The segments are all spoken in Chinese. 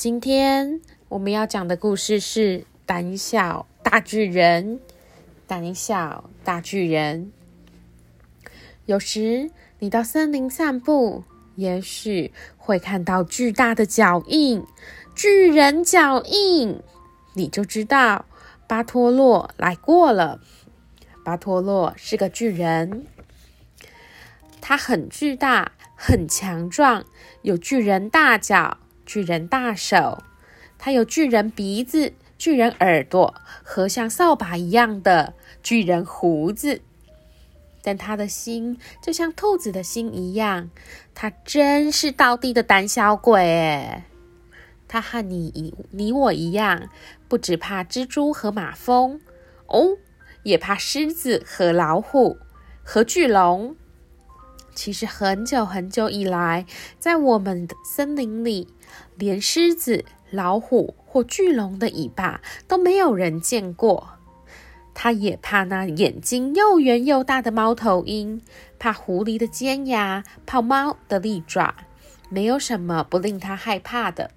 今天我们要讲的故事是《胆小大巨人》。胆小大巨人，有时你到森林散步，也许会看到巨大的脚印，巨人脚印，你就知道巴托洛来过了。巴托洛是个巨人，他很巨大，很强壮，有巨人大脚。巨人大手，他有巨人鼻子、巨人耳朵和像扫把一样的巨人胡子，但他的心就像兔子的心一样，他真是倒地的胆小鬼诶他和你一你我一样，不只怕蜘蛛和马蜂哦，也怕狮子和老虎和巨龙。其实很久很久以来，在我们的森林里，连狮子、老虎或巨龙的尾巴都没有人见过。它也怕那眼睛又圆又大的猫头鹰，怕狐狸的尖牙，怕猫的利爪，没有什么不令它害怕的。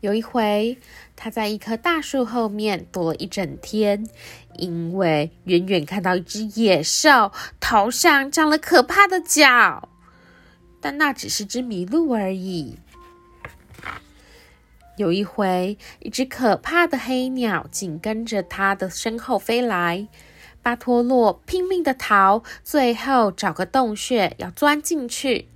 有一回，他在一棵大树后面躲了一整天，因为远远看到一只野兽头上长了可怕的角，但那只是只麋鹿而已。有一回，一只可怕的黑鸟紧跟着他的身后飞来，巴托洛拼命的逃，最后找个洞穴要钻进去。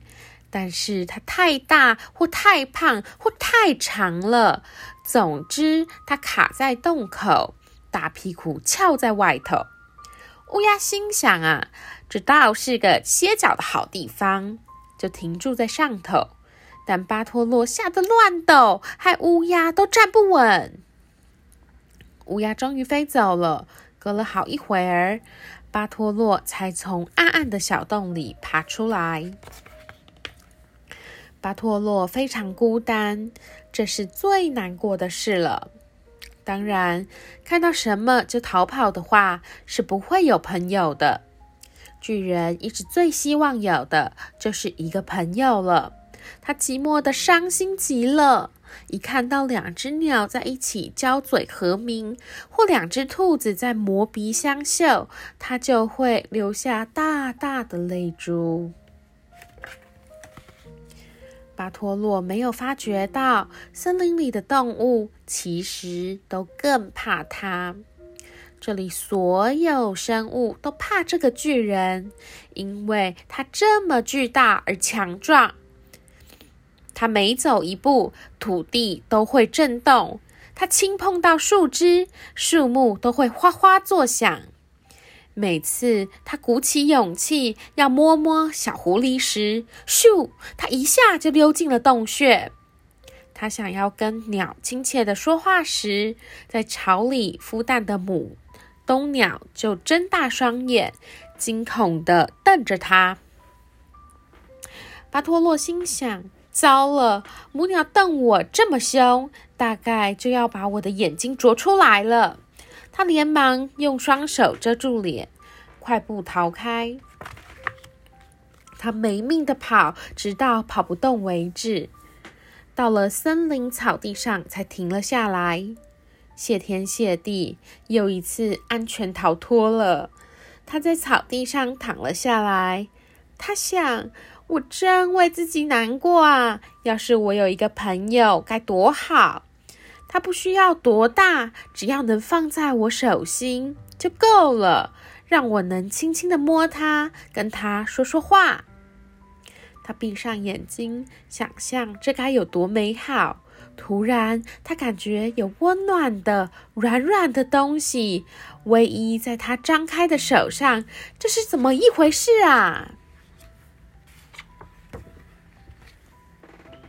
但是它太大，或太胖，或太长了。总之，它卡在洞口，大屁股翘在外头。乌鸦心想啊，这倒是个歇脚的好地方，就停住在上头。但巴托洛吓得乱抖，害乌鸦都站不稳。乌鸦终于飞走了。隔了好一会儿，巴托洛才从暗暗的小洞里爬出来。巴托洛非常孤单，这是最难过的事了。当然，看到什么就逃跑的话，是不会有朋友的。巨人一直最希望有的就是一个朋友了。他寂寞的伤心极了，一看到两只鸟在一起交嘴和鸣，或两只兔子在磨鼻相嗅，他就会流下大大的泪珠。巴托洛没有发觉到，森林里的动物其实都更怕他。这里所有生物都怕这个巨人，因为他这么巨大而强壮。他每走一步，土地都会震动；他轻碰到树枝，树木都会哗哗作响。每次他鼓起勇气要摸摸小狐狸时，咻！他一下就溜进了洞穴。他想要跟鸟亲切的说话时，在巢里孵蛋的母冬鸟就睁大双眼，惊恐的瞪着他。巴托洛心想：糟了，母鸟瞪我这么凶，大概就要把我的眼睛啄出来了。他连忙用双手遮住脸，快步逃开。他没命的跑，直到跑不动为止。到了森林草地上，才停了下来。谢天谢地，又一次安全逃脱了。他在草地上躺了下来。他想：我真为自己难过啊！要是我有一个朋友，该多好。它不需要多大，只要能放在我手心就够了，让我能轻轻的摸它，跟它说说话。他闭上眼睛，想象这该有多美好。突然，他感觉有温暖的、软软的东西偎依在他张开的手上，这是怎么一回事啊？